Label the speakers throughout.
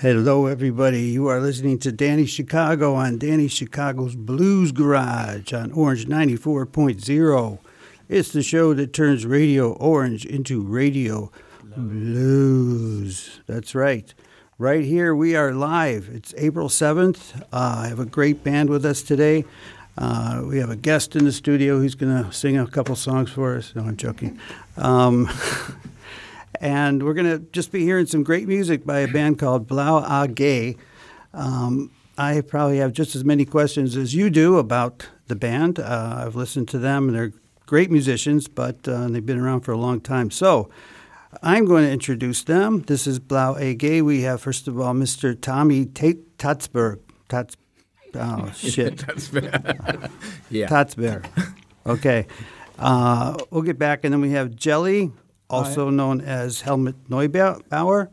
Speaker 1: Hello, everybody. You are listening to Danny Chicago on Danny Chicago's Blues Garage on Orange 94.0. It's the show that turns Radio Orange into Radio Blues. That's right. Right here, we are live. It's April 7th. Uh, I have a great band with us today. Uh, we have a guest in the studio who's going to sing a couple songs for us. No, I'm joking. Um, and we're going to just be hearing some great music by a band called Blau AG. Um, I probably have just as many questions as you do about the band. Uh, I've listened to them, and they're great musicians, but uh, they've been around for a long time. So I'm going to introduce them. This is Blau AG. We have, first of all, Mr. Tommy Tate Tatzberg. Tats, oh, shit.
Speaker 2: Tatzberg. yeah.
Speaker 1: Tatzberg. Okay. Uh, we'll get back, and then we have Jelly, also Hi. known as Helmut Neubauer,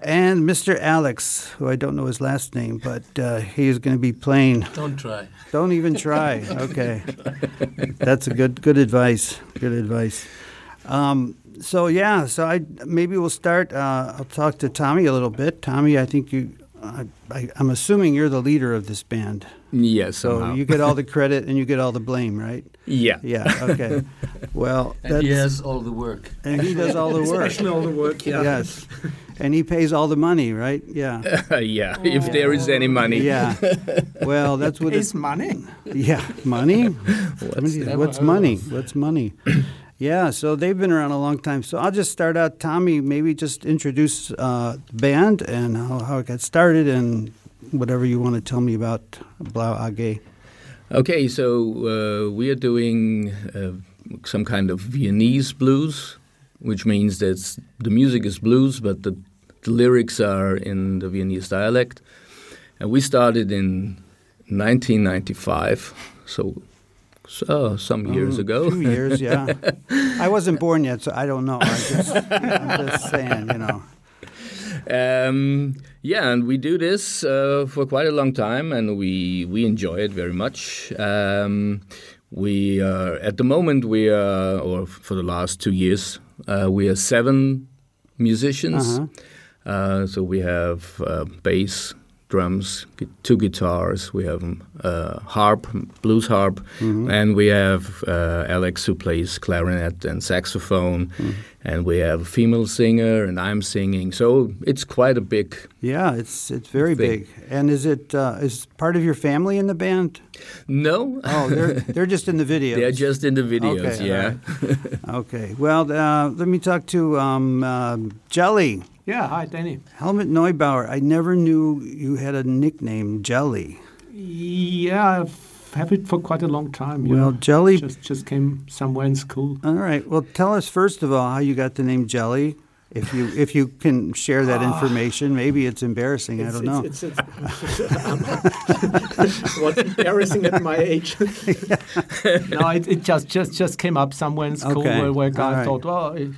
Speaker 1: and Mr. Alex, who I don't know his last name, but uh, he is going to be playing.
Speaker 3: Don't try.
Speaker 1: Don't even try. Okay, that's a good good advice. Good advice. Um, so yeah, so I maybe we'll start. Uh, I'll talk to Tommy a little bit. Tommy, I think you. I, am assuming you're the leader of this band.
Speaker 2: Yes.
Speaker 1: So
Speaker 2: somehow.
Speaker 1: you get all the credit and you get all the blame, right?
Speaker 2: Yeah.
Speaker 1: Yeah. Okay. Well,
Speaker 3: and he has all the work.
Speaker 1: And he does all the work.
Speaker 4: Especially all the work. Yeah.
Speaker 1: Yes. And he pays all the money, right? Yeah.
Speaker 2: Uh, yeah. If there is any money.
Speaker 1: Yeah. Well, that's what
Speaker 4: it's money.
Speaker 1: Yeah, money. what's, what's money? What's money? Yeah, so they've been around a long time. So I'll just start out. Tommy, maybe just introduce uh, the band and how, how it got started and whatever you want to tell me about Blau AG.
Speaker 2: Okay, so uh, we are doing uh, some kind of Viennese blues, which means that the music is blues, but the, the lyrics are in the Viennese dialect. And we started in 1995, so so some years
Speaker 1: um,
Speaker 2: ago.
Speaker 1: Two years, yeah. I wasn't born yet, so I don't know. I just, I'm just saying, you know.
Speaker 2: Um, yeah, and we do this uh, for quite a long time, and we we enjoy it very much. Um, we are at the moment we are, or for the last two years, uh, we are seven musicians.
Speaker 1: Uh-huh.
Speaker 2: Uh, so we have uh, bass, drums, two guitars. We have uh, harp, blues harp,
Speaker 1: mm-hmm.
Speaker 2: and we have uh, Alex who plays clarinet and saxophone,
Speaker 1: mm-hmm.
Speaker 2: and we have a female singer, and I'm singing. So it's quite a big.
Speaker 1: Yeah, it's it's very
Speaker 2: thing.
Speaker 1: big. And is it uh, is part of your family in the band?
Speaker 2: No.
Speaker 1: Oh, they're they're just in the videos.
Speaker 2: They're just in the videos.
Speaker 1: Okay,
Speaker 2: yeah.
Speaker 1: Right. okay. Well, uh, let me talk to um, Jelly.
Speaker 4: Yeah, hi, Danny.
Speaker 1: Helmut Neubauer. I never knew you had a nickname, Jelly.
Speaker 4: Yeah, I've had it for quite a long time.
Speaker 1: Well,
Speaker 4: know.
Speaker 1: Jelly
Speaker 4: just just came somewhere in school.
Speaker 1: All right. Well, tell us first of all how you got the name Jelly. If you if you can share that ah. information, maybe it's embarrassing.
Speaker 4: It's,
Speaker 1: I don't know.
Speaker 4: It's, it's, what's embarrassing at my age? no, it, it, just just just came up somewhere in school
Speaker 1: okay.
Speaker 4: where, where guy
Speaker 1: right.
Speaker 4: thought, well. It,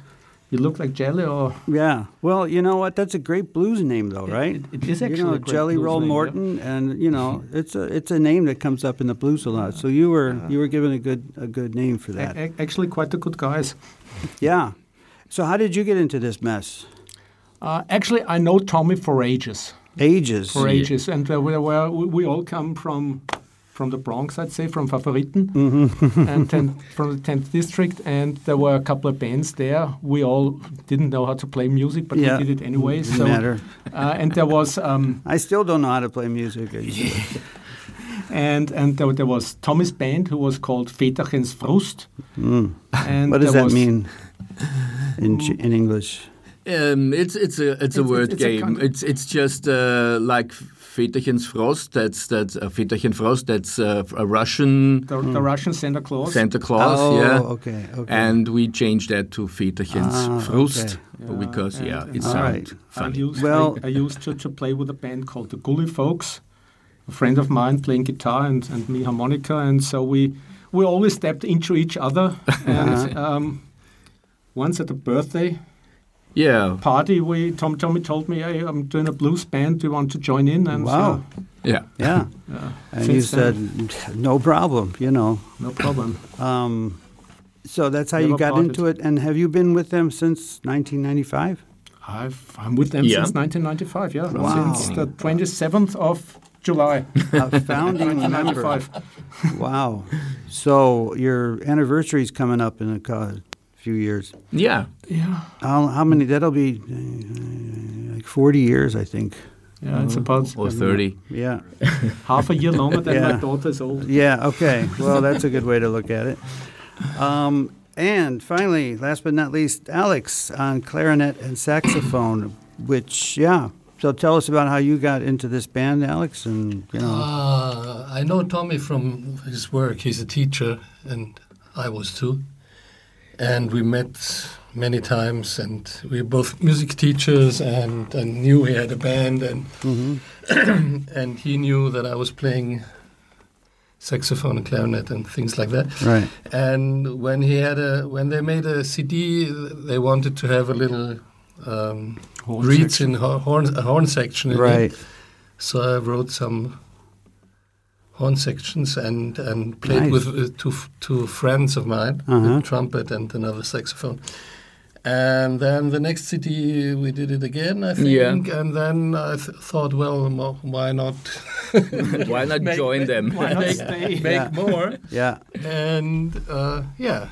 Speaker 4: you look like Jelly, or
Speaker 1: yeah. Well, you know what? That's a great blues name, though, right?
Speaker 4: It, it is actually
Speaker 1: you know, Jelly Roll
Speaker 4: name,
Speaker 1: Morton,
Speaker 4: yeah.
Speaker 1: and you know, it's a it's a name that comes up in the blues a lot. So you were you were given a good a good name for that.
Speaker 4: A- actually, quite a good guys.
Speaker 1: Yeah. So how did you get into this mess?
Speaker 4: Uh, actually, I know Tommy for ages.
Speaker 1: Ages.
Speaker 4: For ages, and uh, we, we all come from from the Bronx, I'd say, from Favoriten,
Speaker 1: mm-hmm.
Speaker 4: and ten, from the 10th district. And there were a couple of bands there. We all didn't know how to play music, but
Speaker 1: yeah.
Speaker 4: we did it anyway.
Speaker 1: Didn't
Speaker 4: so,
Speaker 1: matter.
Speaker 4: Uh, and there was. Um,
Speaker 1: I still don't know how to play music.
Speaker 4: and and there, there, was Tommy's band who was called Väterchens Frust.
Speaker 1: Mm.
Speaker 4: And
Speaker 1: what does that mean in in English?
Speaker 2: Um, it's it's a it's,
Speaker 4: It's-
Speaker 2: a word
Speaker 4: it's a
Speaker 2: game.
Speaker 4: kind of-
Speaker 2: it's it's just uh, like Väterchens Frost. That's that's uh, Väterchen Frost. That's uh, a Russian
Speaker 4: The, the Russian Santa Claus.
Speaker 2: Santa Claus.
Speaker 1: oh,
Speaker 2: yeah.
Speaker 1: okay, okay.
Speaker 2: And we changed that to Väterchens
Speaker 1: Ah,
Speaker 2: Frust
Speaker 1: okay.
Speaker 2: because
Speaker 4: and-
Speaker 2: yeah,
Speaker 4: and
Speaker 2: it
Speaker 1: All
Speaker 2: sounds
Speaker 1: right.
Speaker 4: I
Speaker 2: funny.
Speaker 4: used,
Speaker 1: Well-
Speaker 4: I, I used to, to play with a band called the Gully Folks, a friend of mine playing guitar and, and me harmonica, and so we we always stepped into each other. And um, once at a birthday
Speaker 2: Yeah,
Speaker 4: party, we Tom Tommy told me, "Hey, I'm doing a blues band. Do you want to join in?" And
Speaker 1: Wow.
Speaker 4: so,
Speaker 2: yeah.
Speaker 1: yeah.
Speaker 4: yeah,
Speaker 1: And
Speaker 4: since
Speaker 1: you said,
Speaker 4: then,
Speaker 1: no problem, you know.
Speaker 4: no problem.
Speaker 1: Um, so that's how you got
Speaker 4: parted.
Speaker 1: into it. And have you been with them since 1995?
Speaker 4: I've, I'm with them
Speaker 2: Yeah.
Speaker 4: since 1995. Yeah,
Speaker 1: Wow.
Speaker 4: since the 27th of July,
Speaker 1: A founding member.
Speaker 4: 1995.
Speaker 1: Wow. So your anniversary is coming up in a co- few years.
Speaker 2: Yeah,
Speaker 4: Yeah,
Speaker 1: How, how many? That'll be uh, like 40 years, I think.
Speaker 4: yeah, it's about
Speaker 2: or 30.
Speaker 1: Yeah.
Speaker 4: half a year longer than
Speaker 1: Yeah.
Speaker 4: my daughter's old.
Speaker 1: Yeah, okay. Well, that's a good way to look at it. Um, and finally, last but not least, Alex on clarinet and saxophone, which, yeah. So tell us about how you got into this band, Alex, and, you know.
Speaker 3: Uh, I know Tommy from his work. He's a teacher, and I was too. And we met many times, and we were both music teachers, and, and knew he had a band, and and he knew that I was playing saxophone and clarinet and things like that.
Speaker 1: Right.
Speaker 3: And when he had a when they made a CD, they wanted to have a little um,
Speaker 4: Horn
Speaker 3: reeds
Speaker 4: section.
Speaker 3: in ho- horn a horn section. in it.
Speaker 1: Right.
Speaker 3: So I wrote some horn sections and and played
Speaker 1: Nice.
Speaker 3: with uh, two two friends of mine,
Speaker 1: Uh-huh.
Speaker 3: a trumpet and another saxophone. And then the next city we did it again, I think.
Speaker 2: Yeah.
Speaker 3: And then I th- thought, well, mo- why not?
Speaker 2: Why not
Speaker 3: Make-
Speaker 2: join
Speaker 3: make-
Speaker 2: them?
Speaker 4: Why not
Speaker 3: make,
Speaker 4: stay?
Speaker 3: make
Speaker 1: Yeah.
Speaker 3: more?
Speaker 1: Yeah.
Speaker 3: And uh, yeah,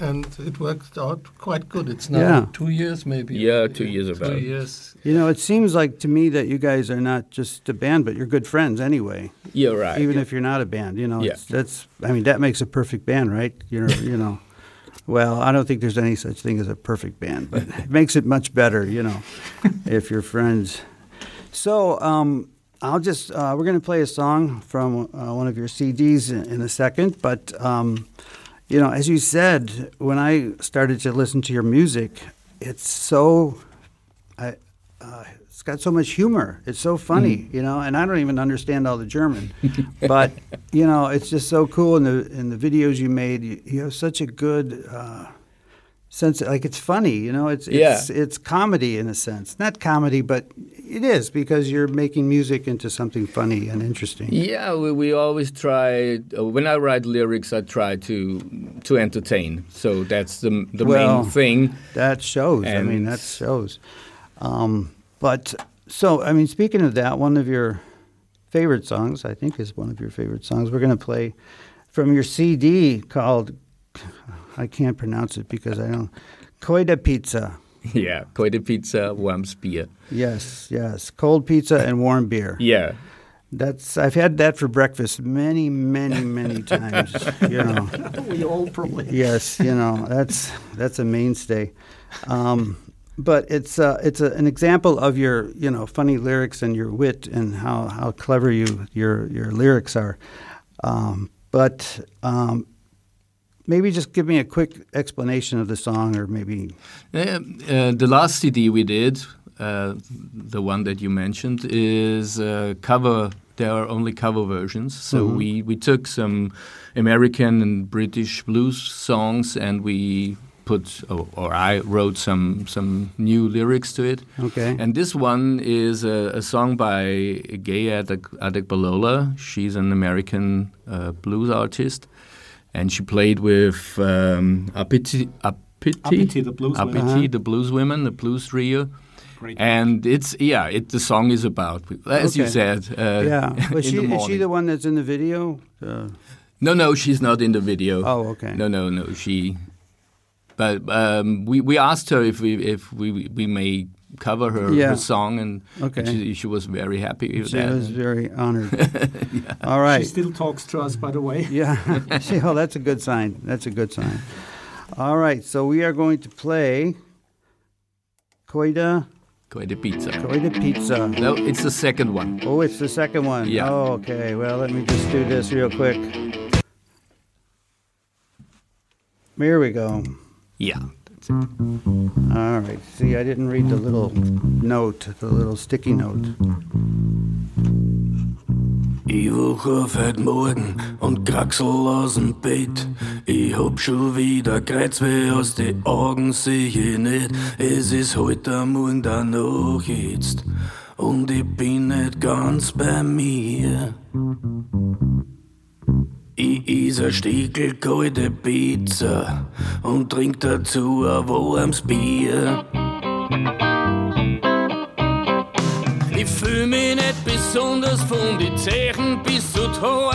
Speaker 3: and it worked out quite good. It's now
Speaker 1: Yeah.
Speaker 3: two years, maybe.
Speaker 2: Yeah, two years
Speaker 3: Two
Speaker 2: about.
Speaker 3: years.
Speaker 1: You know, it seems like to me that you guys are not just a band, but you're good friends anyway.
Speaker 2: Yeah, right.
Speaker 1: Even if you're not a band, you know,
Speaker 2: Yeah.
Speaker 1: that's. I mean, that makes a perfect band, right? You know, you know. Well, I don't think there's any such thing as a perfect band, but it makes it much better, you know, if you're friends. So, um, I'll just uh, we're going to play a song from uh, one of your CDs in, in a second, but um, you know, as you said, when I started to listen to your music, it's so, I, uh, it's got so much humor. It's so funny, you know, and I don't even understand all the German, but you know, it's just so cool. In the in the videos you made, you, you have such a good. Uh, sense like it's funny you know it's
Speaker 2: Yeah.
Speaker 1: it's it's comedy in a sense not comedy but it is because you're making music into something funny and interesting
Speaker 2: Yeah, we, we always try. Uh, when I write lyrics, I try to to entertain. So that's the the
Speaker 1: Well,
Speaker 2: main thing.
Speaker 1: That shows. I mean, that shows. Um, but so, I mean, speaking of that, one of your favorite songs, I think, is one of your favorite songs. We're going to play from your CD called, I can't pronounce it because I don't, Koida Pizza.
Speaker 2: Yeah, Koide pizza, warm beer.
Speaker 1: Yes, yes. Cold pizza and warm beer.
Speaker 2: Yeah,
Speaker 1: That's I've had that for breakfast many, many, many times. You know.
Speaker 4: we all probably.
Speaker 1: Yes, you know that's that's a mainstay, um, but it's uh, it's a, an example of your you know funny lyrics and your wit and how, how clever you your your lyrics are. Um, but um, maybe just give me a quick explanation of the song, or maybe
Speaker 2: Uh, uh, the last CD we did, uh, the one that you mentioned, is uh, cover. There are only cover versions. So
Speaker 1: Mhm.
Speaker 2: we, we took some American and British blues songs and we put, or, or I wrote some some new lyrics to it.
Speaker 1: okay,
Speaker 2: And this one is a, a song by Gaye Adek- Adegbalola. She's an American uh, blues artist, and she played with um, Uppity, Uppity,
Speaker 4: Uppity, the blues
Speaker 2: Uppity,
Speaker 4: women.
Speaker 1: Uh-huh.
Speaker 2: the blues women, the blues trio.
Speaker 4: Great.
Speaker 2: And it's yeah, it the song is about as you said. Uh,
Speaker 1: yeah. Was she is she the one that's in the video? Uh,
Speaker 2: No, no, she's not in the video.
Speaker 1: oh, okay.
Speaker 2: No, no, no. She. But um, we we asked her if we if we we may cover her,
Speaker 1: Yeah.
Speaker 2: her song, and
Speaker 1: Okay.
Speaker 2: she, she was very happy with
Speaker 1: She
Speaker 2: that.
Speaker 1: was very honored. All right.
Speaker 4: She still talks to us, by the way.
Speaker 1: Yeah. See, oh, that's a good sign. That's a good sign. All right. So we are going to play Koida
Speaker 2: Quite a pizza.
Speaker 1: Koida Pizza.
Speaker 2: No, it's the second one.
Speaker 1: Oh, it's the second one.
Speaker 2: Yeah.
Speaker 1: Oh, okay. Well, let me just do this real quick. Here we go.
Speaker 2: Yeah.
Speaker 1: All right. See, I didn't read the little note, the little sticky note.
Speaker 5: Ich wach Morgen und kraxel aus dem Bett. Ich hab schon wieder Kreuzweh aus die Augen, seh ich nicht. Es ist heute am Morgen danach jetzt und ich bin nicht ganz bei mir. Ich is ein Stickel kalte Pizza und trink dazu ein warmes Bier.
Speaker 2: fühl mich nicht besonders von die Zechen bis zu Tor.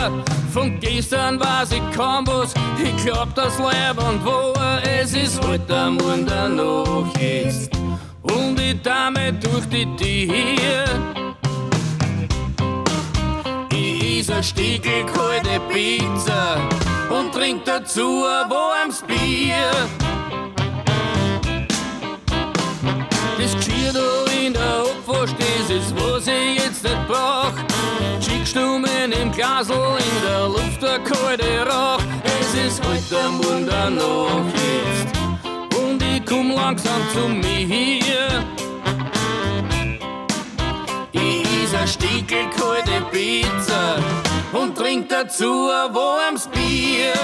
Speaker 2: Von gestern weiß ich kaum was, ich glaub das und wo es ist heute am Morgen noch jetzt. Und die Dame durch die Tür. Ein Stiegel kalte Pizza und trink dazu ein warmes Bier. Das Geschirr da in der Abwasch, das ist, was ich jetzt nicht brauch. Schickstummen im Glasl, in der Luft der kalte Rauch. Es ist heute am Morgen Nacht jetzt und ich komm langsam zu mir. Ein Stickel kalte Pizza und trink dazu ein warmes Bier.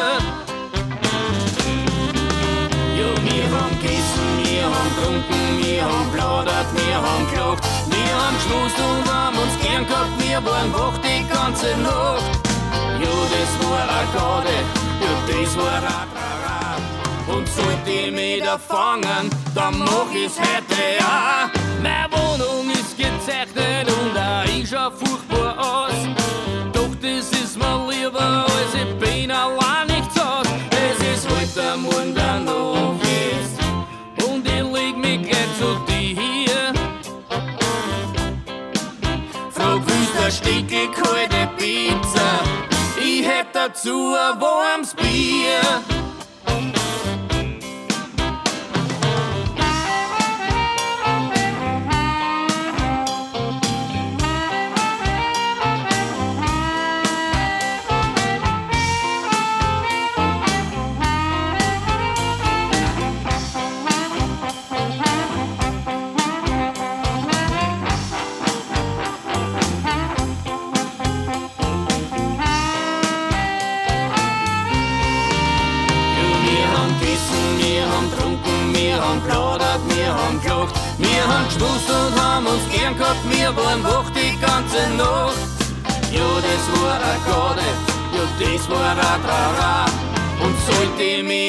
Speaker 2: Ja, wir haben gegessen, wir haben getrunken, wir haben plaudert, wir haben gelacht, wir haben geschmust und haben uns gern gehabt, wir waren wach die ganze Nacht. Ja, das war a Garde, ja, das war Trara. Und sollte ich mich da fangen, dann mach ich's heute auch. Meine Wohnung ist gezeichnet und auch ich schau furchtbar aus. Doch das ist mir lieber, als ich bin allein nicht zu. Es ist heute am Morgen der Nacht jetzt und ich leg mich gleich zu dir. Willst du ein Stückel kalte Pizza? Ich hätt dazu ein warmes Bier.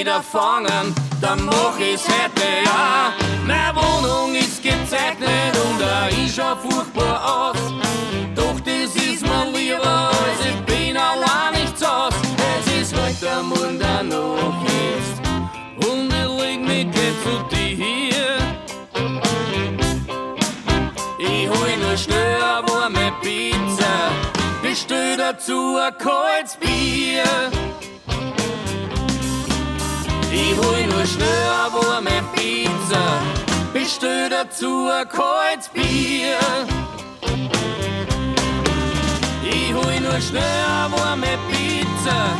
Speaker 2: Da fangen, dann mach ich's heute ja. Meine Wohnung ist gezeichnet und auch ich schau furchtbar aus. Doch das ist mir lieber, als ich bin allein nicht zu Haus. Es ist heute der Nacht jetzt und ich leg mich gleich zu dir. Ich hol nur schnell eine warme Pizza, bestell dazu ein kaltes Bier. Hol nur eine warme Pizza, bestell dazu ein kaltes Bier. Ich hol nur eine warme Pizza,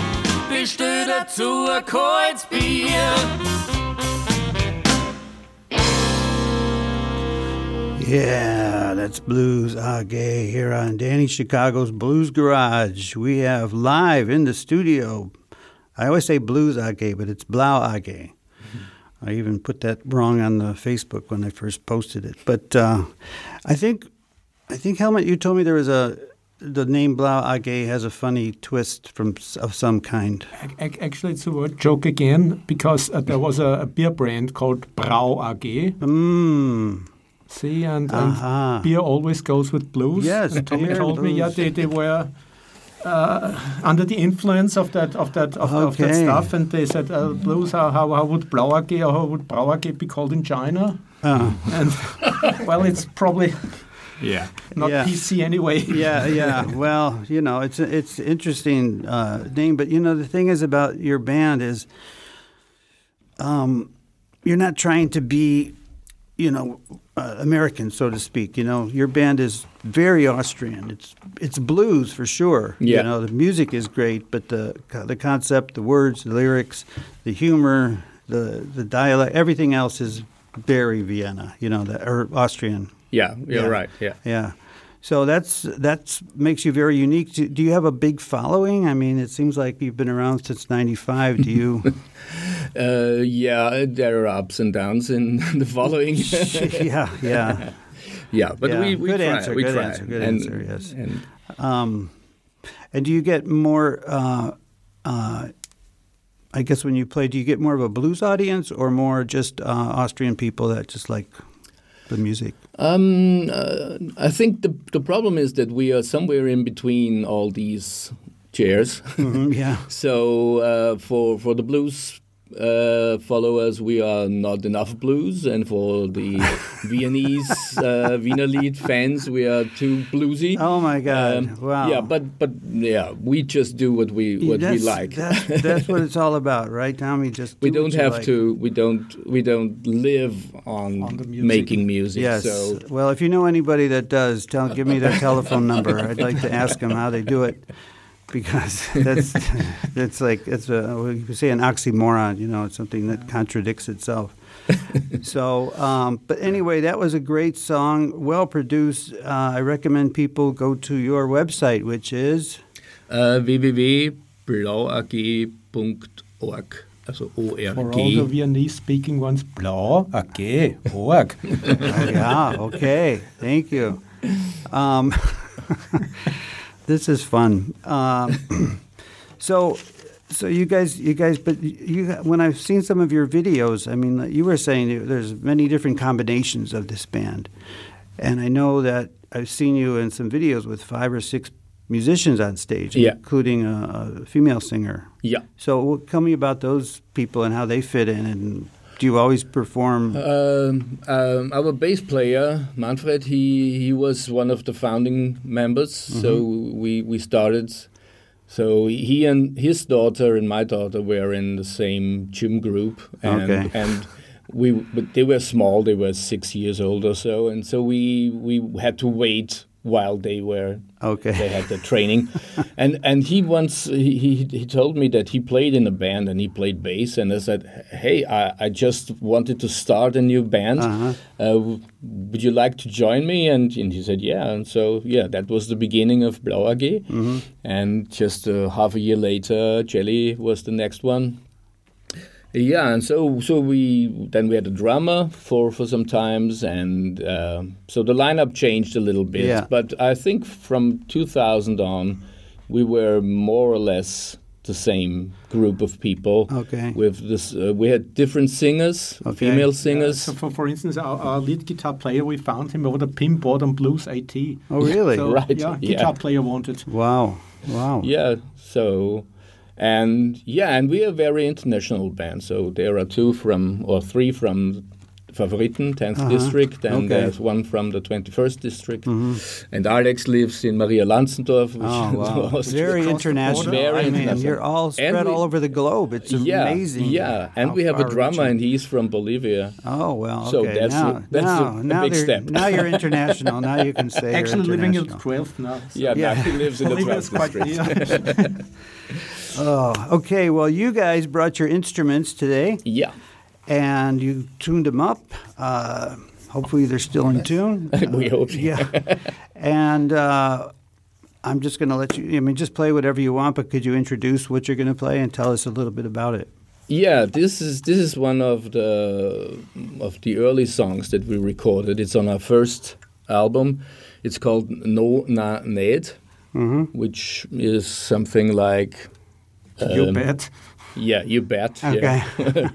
Speaker 2: bestell dazu ein kaltes Bier.
Speaker 1: Yeah, that's Blues AG here on Danny Chicago's Blues Garage. We have live in the studio. I always say Blues AG, but it's Blau AG. I even put that wrong on the Facebook when I first posted it. But uh, I think, I think Helmut, you told me there was a the name Blau AG has a funny twist from of some kind.
Speaker 4: Ac- ac- Actually, it's a word joke again because uh, there was a, a beer brand called Brau AG.
Speaker 1: Mmm.
Speaker 4: See, and, and beer always goes with blues.
Speaker 1: Yes,
Speaker 4: and Tommy told me, yeah, they, they were uh, under the influence of that of that of, of that stuff, and they said, uh, blues. How, how how would Blau AG or how would Brau AG be called in China?
Speaker 1: Uh,
Speaker 4: And well, it's probably
Speaker 5: Yeah.
Speaker 4: not
Speaker 1: Yeah.
Speaker 4: PC anyway.
Speaker 1: yeah, yeah. Well, you know, it's it's interesting uh, name, but you know, the thing is about your band is, um, you're not trying to be, you know, uh, American, so to speak. You know, your band is very Austrian. It's it's blues for sure.
Speaker 2: Yeah.
Speaker 1: You know, the music is great, but the the concept, the words, the lyrics, the humor, the the dialect, everything else is very Vienna. You know, the or Austrian.
Speaker 2: Yeah, you're
Speaker 1: Yeah.
Speaker 2: right. Yeah.
Speaker 1: Yeah. So that's that's makes you very unique. Do, do you have a big following? I mean, it seems like you've been around since '95. Do you?
Speaker 2: Uh, yeah, there are ups and downs in the following.
Speaker 1: yeah, yeah.
Speaker 2: yeah, but
Speaker 1: Yeah.
Speaker 2: we, we
Speaker 1: Good
Speaker 2: try.
Speaker 1: answer,
Speaker 2: we
Speaker 1: good
Speaker 2: try.
Speaker 1: answer, good
Speaker 2: and,
Speaker 1: answer, yes.
Speaker 2: And
Speaker 1: Um, and do you get more? Uh, uh, I guess when you play, do you get more of a blues audience or more just uh, Austrian people that just like the music?
Speaker 2: Um, uh, I think the the problem is that we are somewhere in between all these chairs.
Speaker 1: Mhm, yeah.
Speaker 2: so uh, for for the blues uh, followers, we are not enough blues, and for the Viennese uh, Wiener Lied fans, we are too bluesy.
Speaker 1: Oh my God!
Speaker 2: Um,
Speaker 1: wow.
Speaker 2: Yeah, but but yeah, we just do what we what
Speaker 1: that's,
Speaker 2: we like.
Speaker 1: That's, that's what it's all about, right, Tommy? Just
Speaker 2: we
Speaker 1: do what
Speaker 2: don't have
Speaker 1: like.
Speaker 2: to. We don't. We don't live on,
Speaker 4: On music.
Speaker 2: making music.
Speaker 1: Yes.
Speaker 2: So
Speaker 1: Well, if you know anybody that does, tell give me their telephone number. I'd like to ask them how they do it, because that's that's like it's a we could say an oxymoron. You know, it's something that contradicts itself. so, um, but anyway, that was a great song, well produced. Uh, I recommend people go to your website, which is
Speaker 2: uh, www.blauag.org. Also
Speaker 4: For all the
Speaker 2: ORG.
Speaker 4: Viennese speaking ones, blau, AG, org.
Speaker 1: Oh, yeah. Okay. Thank you. Um, this is fun. Um, so, so you guys, you guys, but you, when I've seen some of your videos, I mean, you were saying there's many different combinations of this band, and I know that I've seen you in some videos with five or six musicians on stage,
Speaker 2: Yeah.
Speaker 1: including a, a female singer.
Speaker 2: Yeah.
Speaker 1: So, tell me about those people and how they fit in, and do you always perform?
Speaker 2: Um, um, our bass player Manfred, he he was one of the founding members. So we we started. So he and his daughter and my daughter were in the same gym group, and
Speaker 1: Okay.
Speaker 2: and we but they were small. They were six years old or so, and so we we had to wait while they were
Speaker 1: Okay.
Speaker 2: they had the training. And and he once he, he he told me that he played in a band and he played bass. And I said hey I, I just wanted to start a new band.
Speaker 1: Uh-huh.
Speaker 2: uh, would you like to join me? And, and he said yeah. And so yeah that was the beginning of Blau AG
Speaker 1: Mm-hmm.
Speaker 2: and just uh, half a year later Jelly was the next one yeah, and so so we then we had a drummer for for some times, and uh, so the lineup changed a little bit.
Speaker 1: Yeah.
Speaker 2: But I think from 2000 on, we were more or less the same group of people.
Speaker 1: Okay.
Speaker 2: With this, uh, we had different singers,
Speaker 1: Okay.
Speaker 2: female singers.
Speaker 4: so for, for instance, our, our lead guitar player, we found him over the Pinboard on Blues AT.
Speaker 1: Oh, really?
Speaker 4: So,
Speaker 2: Right,
Speaker 4: Yeah,
Speaker 2: yeah.
Speaker 4: guitar player wanted.
Speaker 1: Wow. Wow.
Speaker 2: Yeah, so and yeah, and we are a very international band. So there are two from or three from Favoriten, 10th
Speaker 1: Uh-huh.
Speaker 2: district, and
Speaker 1: Okay.
Speaker 2: there's one from the 21st district. And Alex lives in Maria Lanzendorf, which
Speaker 1: Oh, wow.
Speaker 2: was
Speaker 1: Very international.
Speaker 4: border.
Speaker 2: Very
Speaker 1: I mean,
Speaker 2: international.
Speaker 1: you're all spread
Speaker 2: we-
Speaker 1: all over the globe. It's
Speaker 2: yeah,
Speaker 1: amazing.
Speaker 2: Yeah, and we have a drummer, and he's from Bolivia.
Speaker 1: Oh well.
Speaker 2: So that's
Speaker 1: now,
Speaker 2: a- that's
Speaker 1: now,
Speaker 2: a- a
Speaker 1: now
Speaker 2: big step.
Speaker 1: now you're international. now you can say
Speaker 4: Actually
Speaker 1: you're
Speaker 4: living in
Speaker 1: international.
Speaker 4: 12th now. So
Speaker 2: Yeah,
Speaker 1: Yeah.
Speaker 2: now he lives in the 12th district.
Speaker 1: Oh, okay. Well, you guys brought your instruments today,
Speaker 2: Yeah.
Speaker 1: and you tuned them up. Uh, hopefully, they're still in tune.
Speaker 2: We hope so.
Speaker 1: Yeah. and uh, I'm just going to let you. I mean, just play whatever you want. But could you introduce what you're going to play and tell us a little bit about it?
Speaker 2: Yeah, this is this is one of the of the early songs that we recorded. It's on our first album. It's called No Na Ned,
Speaker 1: Mm-hmm.
Speaker 2: which is something like
Speaker 4: you
Speaker 2: um,
Speaker 4: bet.
Speaker 2: Yeah, you bet.
Speaker 1: Okay.
Speaker 2: Yeah.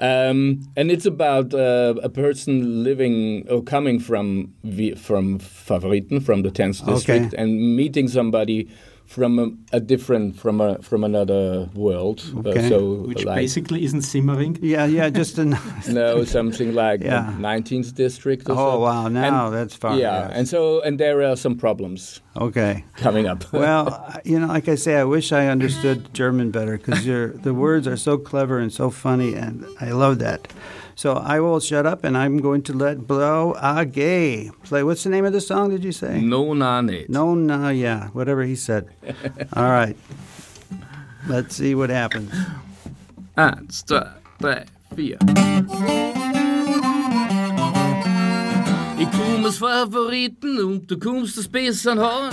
Speaker 2: um, and it's about uh, a person living or coming from from Favoriten, from the 10th
Speaker 1: Okay.
Speaker 2: district, and meeting somebody from a, a different from a from another world. Uh,
Speaker 1: Okay.
Speaker 2: so
Speaker 4: Which
Speaker 2: like,
Speaker 4: basically isn't Simmering.
Speaker 1: Yeah, yeah. Just a.
Speaker 2: no, something like
Speaker 1: Yeah.
Speaker 2: the 19th district. Or
Speaker 1: Oh
Speaker 2: so.
Speaker 1: wow! Now
Speaker 2: And-
Speaker 1: that's far.
Speaker 2: yeah,
Speaker 1: yes.
Speaker 2: and so and there are some problems
Speaker 1: okay.
Speaker 2: coming up.
Speaker 1: Well, you know, like I say, I wish I understood German better because the words are so clever and so funny, and I love that. So I will shut up, and I'm going to let Blau AG play. What's the name of the song? Did you say?
Speaker 2: no, na.
Speaker 1: No, no, yeah, whatever he said. All right. Let's see what happens.
Speaker 2: Eins, zwei, drei, vier. Aus Favoriten und du kommst aus besseren Haaren.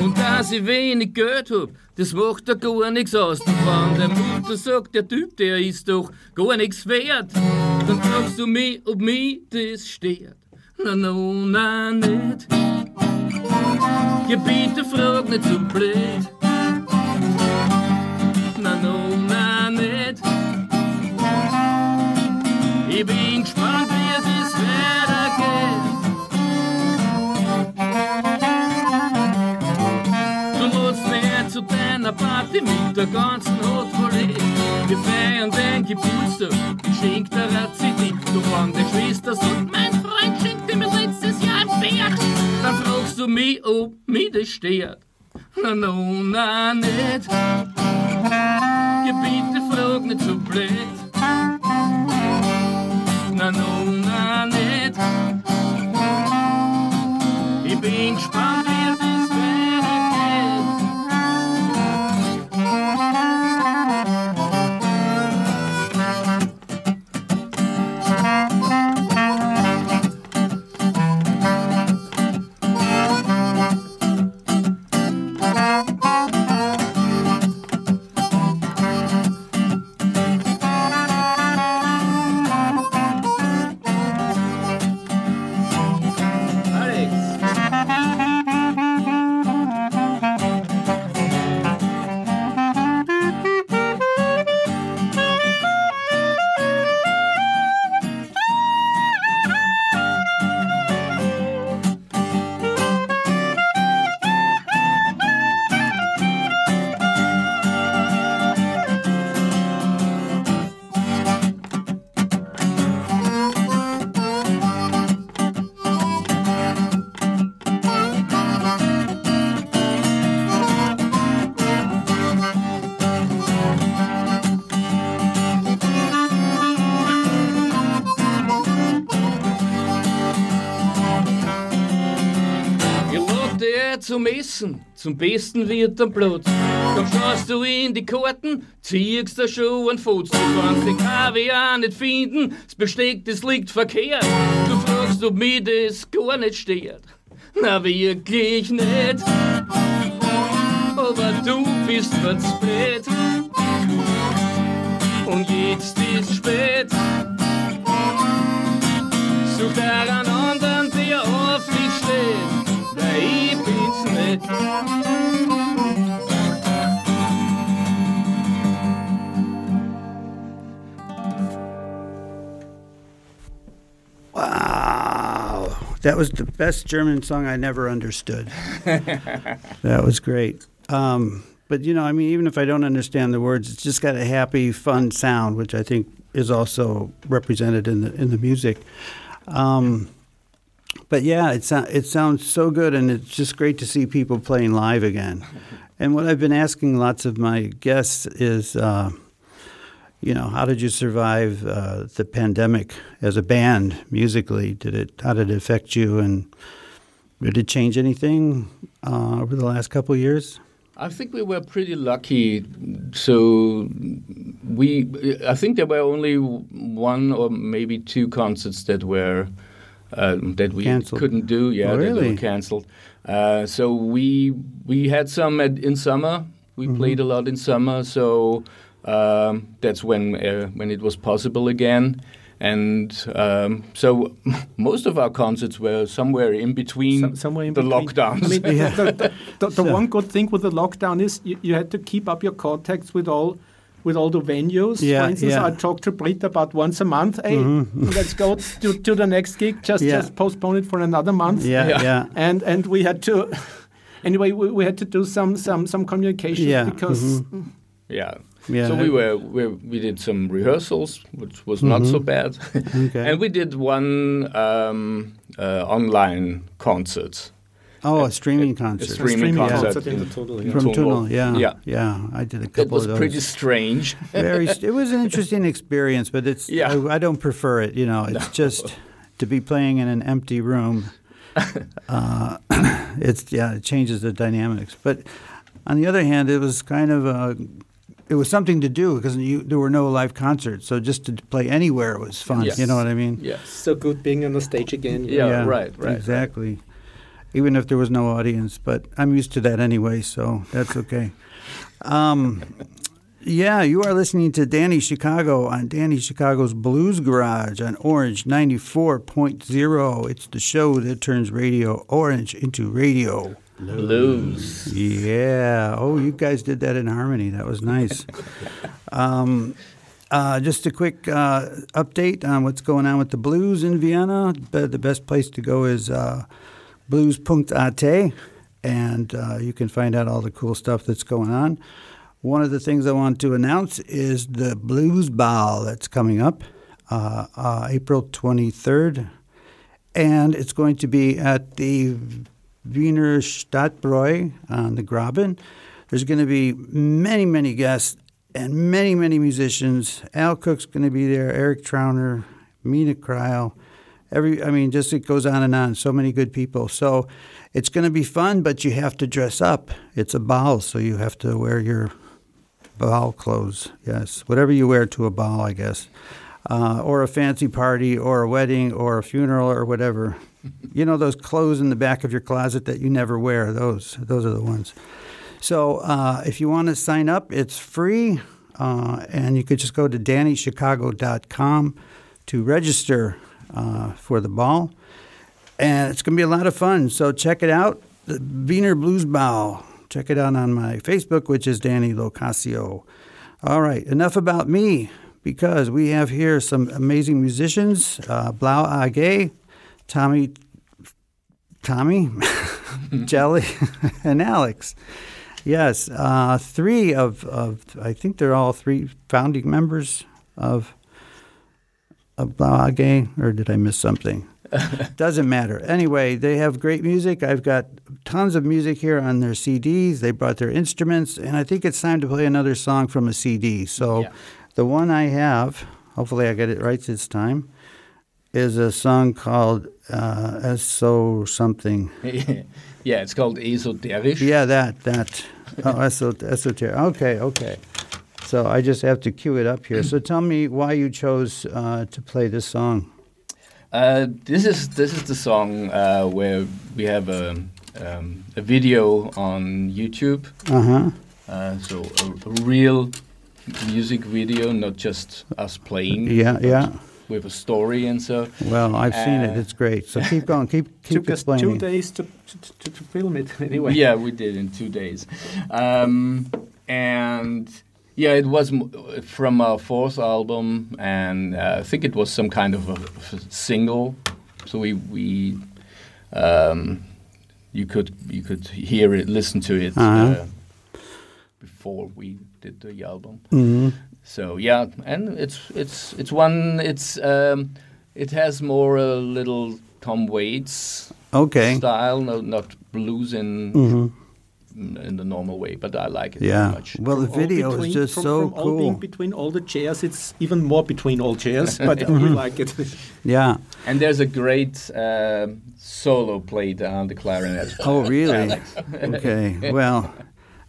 Speaker 2: Und dass ich wenig Geld hab, das macht da gar nichts aus. Und wenn der Mutter sagt, der Typ, der ist doch gar nichts wert, dann fragst du mich, ob mich das stört. Na, no, na, nicht. Ja, bitte frag nicht so blöd. Die mit der ganzen Hut verlegt. Wir feiern den Geburtstag, ich schenk der Razzi du fang der Schwester und mein Freund schenkte mir letztes Jahr ein Pferd. Dann fragst du mich, ob mir das steht. Na, no, na, nicht. Gebiete frag nicht so blöd. Na, no, na, nicht. Ich bin gespannt, wie zum Essen, zum besten wird am Platz. Dann schaust du in die Karten, ziehst da schon ein Fuß. Du kannst den Kaviar nicht finden, das Besteck, das liegt verkehrt. Du fragst, ob mir das gar nicht steht. Na, wirklich nicht. Aber du bist verzweht. Und jetzt ist spät. Such dir
Speaker 1: That was the best German song I never understood. that was great. Um, but, you know, I mean, even if I don't understand the words, it's just got a happy, fun sound, which I think is also represented in the, in the music. Um, but yeah, it, so, it sounds so good, and it's just great to see people playing live again. And what I've been asking lots of my guests is, uh, you know, how did you survive uh, the pandemic as a band musically? Did it? How did it affect you? And did it change anything uh, over the last couple of years?
Speaker 2: I think we were pretty lucky. So we, I think there were only one or maybe two concerts that were uh, that we
Speaker 1: Cancelled.
Speaker 2: couldn't do. Yeah,
Speaker 1: Oh,
Speaker 2: that
Speaker 1: really?
Speaker 2: were cancelled. Uh, so we we had some at, in summer. We
Speaker 1: Mm-hmm.
Speaker 2: played a lot in summer. So um, that's when uh, when it was possible again. And um, so most of our concerts were somewhere in between
Speaker 4: Some- somewhere in
Speaker 2: the
Speaker 4: between.
Speaker 2: lockdowns.
Speaker 4: I mean, the-
Speaker 1: Yeah.
Speaker 4: the, the, the, the one good thing with the lockdown is you, you had to keep up your contacts with all with all the venues.
Speaker 1: Yeah,
Speaker 4: For instance,
Speaker 1: yeah.
Speaker 4: I talked to Brit about once a month. Hey, let's go to, to the next gig. Just
Speaker 1: Yeah.
Speaker 4: just postpone it for another month.
Speaker 1: Yeah,
Speaker 2: Yeah.
Speaker 1: yeah.
Speaker 4: And and we had to. Anyway, we, we had to do some some some communication
Speaker 1: Yeah,
Speaker 4: because
Speaker 2: Yeah.
Speaker 1: Yeah.
Speaker 2: So we were, we we did some rehearsals, which was not so bad,
Speaker 1: Mm-hmm. Okay.
Speaker 2: and we did one um, uh, online concert.
Speaker 1: Oh, a streaming
Speaker 2: A
Speaker 1: concert.
Speaker 2: streaming,
Speaker 4: streaming
Speaker 2: concert,
Speaker 4: concert in the Tunnel, yeah.
Speaker 1: From
Speaker 2: Tunnel.
Speaker 1: Tunnel, yeah,
Speaker 2: Yeah.
Speaker 1: yeah. I did a
Speaker 2: That
Speaker 1: couple
Speaker 2: was
Speaker 1: of those.
Speaker 2: It was pretty strange.
Speaker 1: Very. st- It was an interesting experience, but it's.
Speaker 2: Yeah.
Speaker 1: I, I don't prefer it. You know, it's just to be playing in an empty room. uh, it's yeah, it changes the dynamics. But on the other hand, it was kind of a. It was something to do because you, there were no live concerts, so just to play anywhere was fun.
Speaker 2: Yes.
Speaker 1: You know what I mean?
Speaker 2: Yes.
Speaker 4: so good being on the stage again.
Speaker 2: Yeah, right, right,
Speaker 1: Exactly. Even if there was no audience, but I'm used to that anyway, so that's okay. Um, yeah, you are listening to Danny Chicago on Danny Chicago's Blues Garage on Orange 94.0. It's the show that turns Radio Orange into radio.
Speaker 2: Blues.
Speaker 1: Yeah. Oh, you guys did that in harmony. That was nice. um, uh, just a quick uh, update on what's going on with the blues in Vienna. The best place to go is uh, blues.at, and uh, you can find out all the cool stuff that's going on. one of the things I want to announce is the Blues Ball that's coming up uh, uh, April 23rd. And it's going to be at the Wiener Stadtbräu on the Graben. There's going to be many, many guests and many, many musicians. Al Cook's going to be there, Erik Trauner, Mina Kreil. Every, I mean, just it goes on and on. So many good people. So it's going to be fun, but you have to dress up. It's a ball, so you have to wear your ball clothes. Yes, whatever you wear to a ball, I guess, uh, or a fancy party, or a wedding, or a funeral, or whatever. you know those clothes in the back of your closet that you never wear. Those, those are the ones. So uh, if you want to sign up, it's free, uh, and you could just go to DannyChicago.com to register uh, for the ball. And it's going to be a lot of fun. So check it out. The Wiener Blues Ball. Check it out on my Facebook, which is Danny Locasio. All right, enough about me because we have here some amazing musicians uh, Blau AG, Tommy, Tommy, Jelly, and Alex. Yes, uh, three of, of, I think they're all three founding members of of Blau AG, or did I miss something? Doesn't matter. Anyway, they have great music. I've got tons of music here on their CDs. They brought their instruments, and I think it's time to play another song from a CD. So,
Speaker 2: Yeah.
Speaker 1: the one I have, hopefully I get it right this time, is a song called uh, "So Something."
Speaker 2: yeah, it's called Esoterisch.
Speaker 1: Yeah, that that. Oh, esot- esoteric. Okay, okay. So I just have to cue it up here. So tell me why you chose uh, to play this song.
Speaker 2: Uh, this is this is the song uh, where we have a um, a video on YouTube.
Speaker 1: Uh huh.
Speaker 2: Uh, so a, a real music video, not just us playing.
Speaker 1: Yeah, yeah.
Speaker 2: With a story and so.
Speaker 1: Well, I've seen it.
Speaker 2: Uh,
Speaker 1: It's great. So keep going. Keep keep
Speaker 4: Took us two days to, to, to, film it anyway.
Speaker 2: Yeah, we did in two days, um, and yeah, it was from our fourth album, and uh, I think it was some kind of a, a single. So we we um, you could you could hear it, listen to it
Speaker 1: Uh-huh.
Speaker 2: uh, before we did the album.
Speaker 1: hmm
Speaker 2: So yeah, and it's it's it's one it's um, it has more a little Tom Waits
Speaker 1: Okay.
Speaker 2: style, no, not blues in
Speaker 1: hmm
Speaker 2: in the normal way, but I like it
Speaker 1: Yeah.
Speaker 2: very much.
Speaker 1: Well, the
Speaker 4: From all
Speaker 1: video is just
Speaker 4: from,
Speaker 1: so
Speaker 4: from all
Speaker 1: cool.
Speaker 4: being between all the chairs, it's even more between all chairs, but we
Speaker 1: Mm-hmm.
Speaker 4: like it.
Speaker 1: Yeah.
Speaker 2: And there's a great um solo played on the clarinet.
Speaker 1: Oh, really? okay. Well,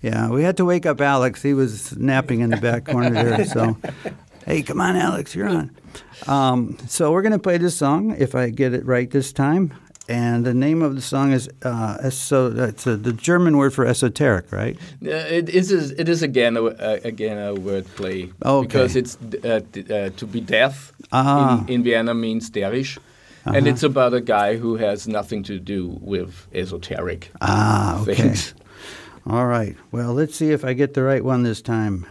Speaker 1: yeah. We had to wake up Alex. He was napping in the back corner there. So, hey, come on, Alex, you're on. Um, so we're gonna play this song if I get it right this time. And the name of the song is uh, eso. That's uh the German word for esoteric, right?
Speaker 2: Uh, it is it is again a, uh, again a word play
Speaker 1: Okay.
Speaker 2: because it's uh, d- uh, to be deaf
Speaker 1: Ah.
Speaker 2: in, in Vienna means derisch, and
Speaker 1: Uh-huh.
Speaker 2: it's about a guy who has nothing to do with esoteric
Speaker 1: Ah, okay.
Speaker 2: things.
Speaker 1: All right. Well, let's see if I get the right one this time.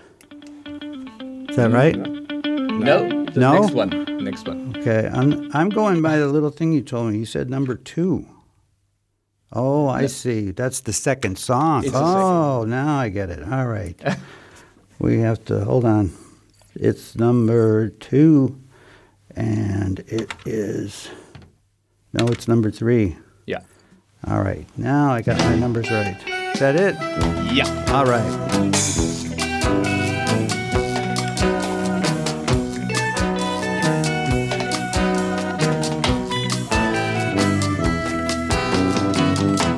Speaker 1: Is that right?
Speaker 2: No, the
Speaker 1: No?
Speaker 2: next one, next one.
Speaker 1: Okay, I'm I'm going by the little thing you told me. You said number two. Oh, I see. That's the second song.
Speaker 2: It's the second.
Speaker 1: oh, now I get it. All right. we have to hold on. It's number two, and it is. No, it's number three.
Speaker 2: Yeah,
Speaker 1: All right. Now I got my numbers right. Is that it?
Speaker 2: yeah.
Speaker 1: All right.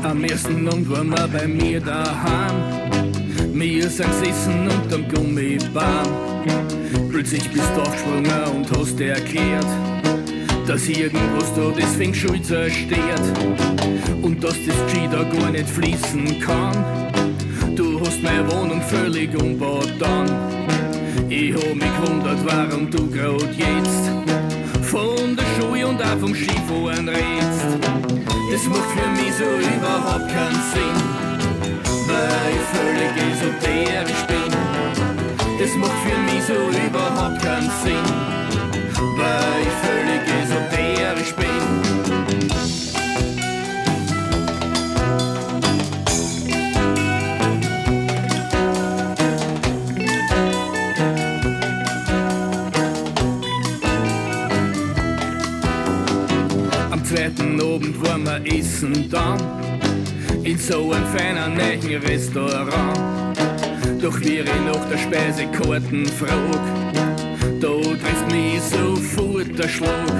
Speaker 6: Am ersten und war mal bei mir daheim. Wir sind gesessen unterm Gummibahn. Plötzlich bist du aufgesprungen und hast erklärt, dass irgendwas da das Feng Shui zerstört und dass das Ski da gar nicht fließen kann. Du hast meine Wohnung völlig umbaut dann. Ich hab mich gewundert, warum du grad jetzt von der Schule und auch vom Skifahren redst. Das macht für mich so überhaupt keinen Sinn, weil ich völlig esoterisch bin. Das macht für mich so überhaupt keinen Sinn, weil ich völlig
Speaker 2: essen dann in so einem feinen neuen Restaurant. Doch wie ich nach der Speisekarten frag, da trifft mich sofort der Schlag.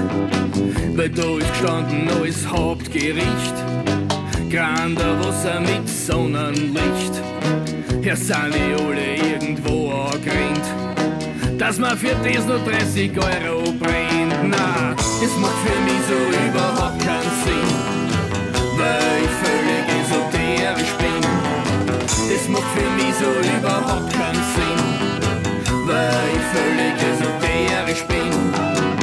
Speaker 2: Weil da ist gestanden als Hauptgericht, grander Wasser mit Sonnenlicht. Hier sind die alle irgendwo angerannt, dass man für das nur 30 Euro brennt. Na, das macht für mich so überhaupt keinen Sinn, weil völlig esoterisch bin. Das macht für mich so überhaupt keinen Sinn, weil ich völlig esoterisch bin.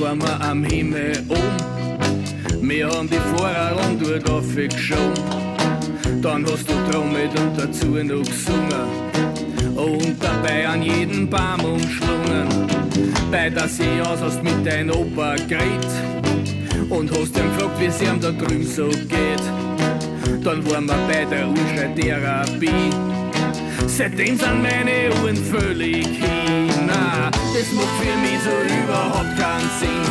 Speaker 2: Waren wir am Himmel oben. Wir haben die Vorradeln dort aufgeschoben. Dann hast du trommelt und dazu noch gesungen. Und dabei an jeden Baum umschlungen. Bei der aus hast mit dein Opa geredet. Und hast ihn gefragt, wie es ihm da drüben so geht. Dann waren wir bei der Urschreitherapie. Seitdem sind meine Uhren völlig hin. Das macht für mich so überhaupt keinen Sinn.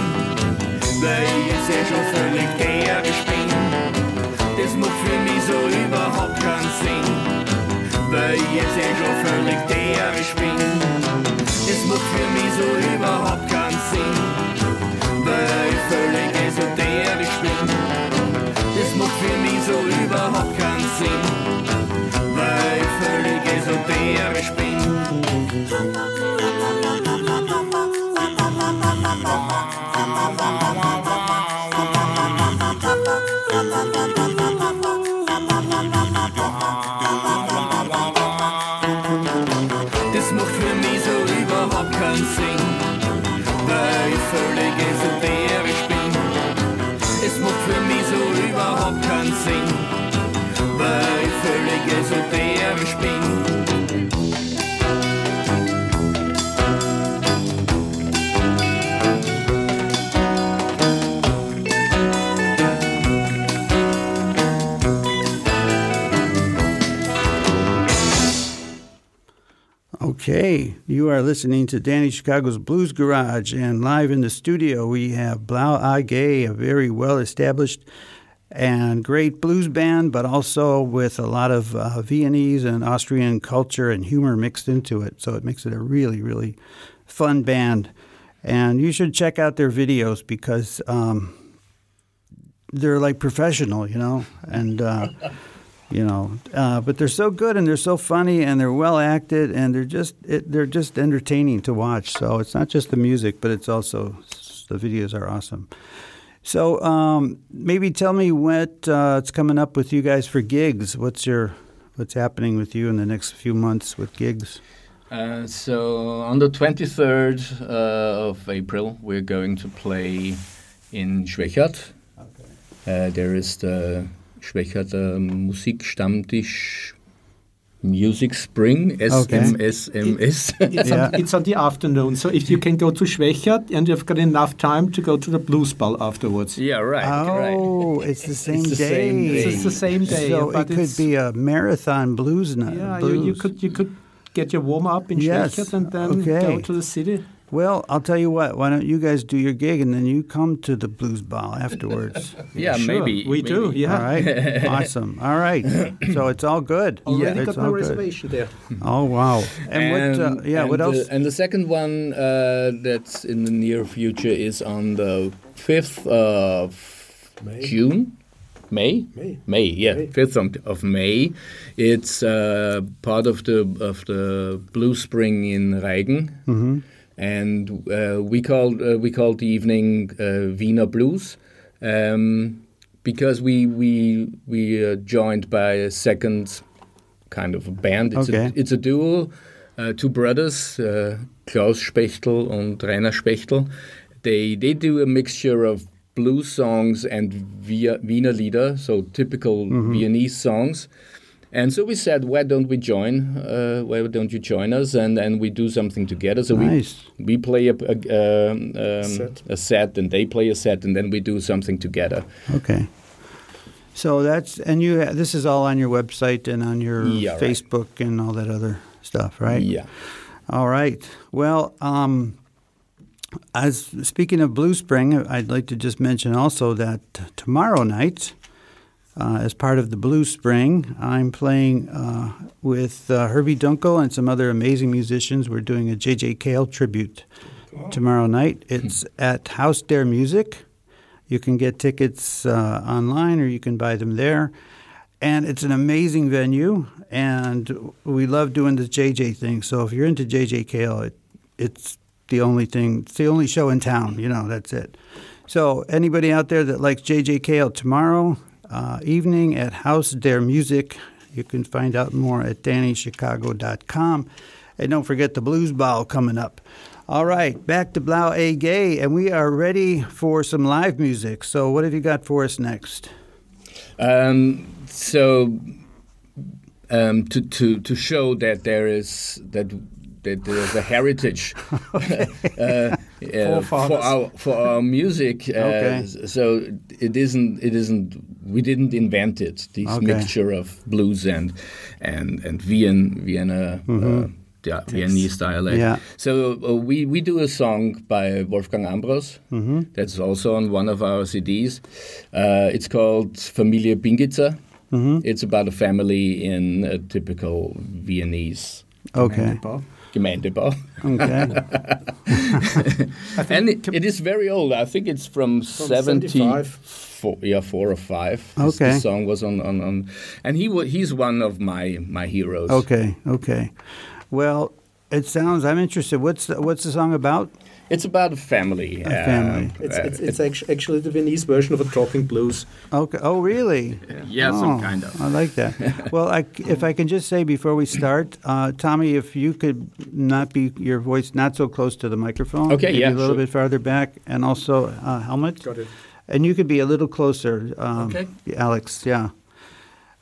Speaker 2: Weil ich jetzt eh schon völlig gärisch bin. Das macht für mich so überhaupt keinen Sinn. Weil ich jetzt eh schon völlig gärisch bin. Das macht für mich so überhaupt keinen Sinn. Weil ich völlig esoterisch bin. Das macht für mich so überhaupt keinen Sinn weil ich völlig esoterisch bin.
Speaker 1: Okay, you are listening to Danny Chicago's Blues Garage, and live in the studio we have Blau AG, a very well established and great blues band, but also with a lot of uh, Viennese and Austrian culture and humor mixed into it. So it makes it a really, really fun band. And you should check out their videos because um, they're like professional, you know, and. Uh, you know. Uh, but they're so good and they're so funny and they're well acted and they're just it, they're just entertaining to watch. So it's not just the music, but it's also the videos are awesome. So um, maybe tell me what uh, it's coming up with you guys for gigs. What's your what's happening with you in the next few months with gigs?
Speaker 7: Uh, so on the 23rd uh, of April, we're going to play in Schwechat. Uh, there is the Schwechat uh, Musikstammtisch Music Spring, SMSMS.
Speaker 4: It's,
Speaker 1: Yeah.
Speaker 4: on, it's on the afternoon, so if you can go to Schwechat and you've got enough time to go to the Blues Ball afterwards.
Speaker 7: yeah, right. right.
Speaker 1: Oh, it's the same
Speaker 7: the
Speaker 1: day.
Speaker 7: same.
Speaker 4: It's the same day,
Speaker 1: So
Speaker 4: but
Speaker 1: it could
Speaker 4: it's-
Speaker 1: be a marathon blues night.
Speaker 4: Yeah,
Speaker 1: blues.
Speaker 4: you, you could you could get your warm up in
Speaker 1: Yes,
Speaker 4: Schwechat and then
Speaker 1: okay.
Speaker 4: go to the city.
Speaker 1: Well, I'll tell you what. Why don't you guys do your gig and then you come to the blues ball afterwards?
Speaker 7: Yeah,
Speaker 4: Sure,
Speaker 7: maybe.
Speaker 4: we do. Yeah,
Speaker 1: All right. awesome. All right. So it's all good.
Speaker 4: already
Speaker 1: It's
Speaker 4: got my
Speaker 1: all good.
Speaker 4: reservation there.
Speaker 1: Oh wow. And, what? Uh, yeah.
Speaker 7: and
Speaker 1: what
Speaker 7: the-
Speaker 1: else?
Speaker 7: and the second one uh, that's in the near future is on the 5th of June. May?
Speaker 8: May.
Speaker 7: May, yeah,
Speaker 8: May.
Speaker 7: 5th of- of May. It's uh, part of the of the Blue Spring in Reigen.
Speaker 1: Mhm.
Speaker 7: And uh, we called uh, we called the evening uh, Wiener Blues. Um,
Speaker 2: because we we we uh, joined by a second kind of a band. It's,
Speaker 1: Okay.
Speaker 2: a, it's a duo, uh, two brothers, uh, Klaus Spechtel and Rainer Spechtel. They they do a mixture of blues songs and Via- Wiener Lieder, so typical Viennese songs. And so we said, why don't we join? Uh, why don't you join us? And and we do something together. So
Speaker 1: Nice.
Speaker 2: we we play a a, um, um,
Speaker 4: Set.
Speaker 2: a set, and they play a set, and then we do something together.
Speaker 1: Okay. So that's and you. This is all on your website and on your
Speaker 2: Yeah, right.
Speaker 1: Facebook and all that other stuff, right?
Speaker 2: Yeah.
Speaker 1: All right. Well, um, as speaking of Blue Spring, I'd like to just mention also that tomorrow night, uh, as part of the Blue Spring, I'm playing uh, with uh, Herbie Dunkel and some other amazing musicians. We're doing a J.J. Cale tribute tomorrow night. It's at Haus der Musik. You can get tickets uh, online or you can buy them there. And it's an amazing venue, and we love doing the JJ thing. So if you're into JJ Cale, it, it's the only thing, it's the only show in town. You know, that's it. So anybody out there that likes JJ Cale tomorrow uh, evening at Haus der Musik, you can find out more at DannyChicago.com. And don't forget the Blues Ball coming up. All right, back to Blau AG, and we are ready for some live music. So what have you got for us next?
Speaker 2: Um, so um, to to to show that there is that that there's a heritage uh, uh, for our for our music. Uh,
Speaker 1: Okay.
Speaker 2: So it isn't it isn't we didn't invent it. This
Speaker 1: Okay.
Speaker 2: mixture of blues and and and Vien, Vienna. Uh, yeah, Viennese dialect.
Speaker 1: Mm-hmm. Yeah.
Speaker 2: So uh, we, we do a song by Wolfgang Ambros.
Speaker 1: Mm-hmm.
Speaker 2: That's also on one of our CDs. Uh, it's called Familie Pingitzer.
Speaker 1: Mm-hmm.
Speaker 2: It's about a family in a typical Viennese
Speaker 1: Okay.
Speaker 2: Gemeindebau.
Speaker 1: Okay.
Speaker 2: and it, it is very old. I think it's from,
Speaker 4: 75.
Speaker 2: Four, yeah, four or five.
Speaker 1: Okay.
Speaker 2: The song was on, on, on and he he's one of my my heroes.
Speaker 1: Okay. Okay. Well, it sounds. I'm interested. What's the, what's the song about?
Speaker 2: It's about a family.
Speaker 1: A family.
Speaker 4: It's,
Speaker 2: uh,
Speaker 4: it's, it's actu- actually the Viennese version of a talking blues.
Speaker 1: Okay. Oh, really?
Speaker 2: yeah,
Speaker 1: oh,
Speaker 2: some kind of.
Speaker 1: I like that. well, I, if I can just say before we start, uh, Tommy, if you could not be your voice not so close to the microphone.
Speaker 2: Okay,
Speaker 1: maybe
Speaker 2: yeah,
Speaker 1: a little
Speaker 2: sure.
Speaker 1: bit farther back, and also uh, helmet.
Speaker 4: Got it.
Speaker 1: And you could be a little closer. Um,
Speaker 3: Okay.
Speaker 1: Alex. Yeah.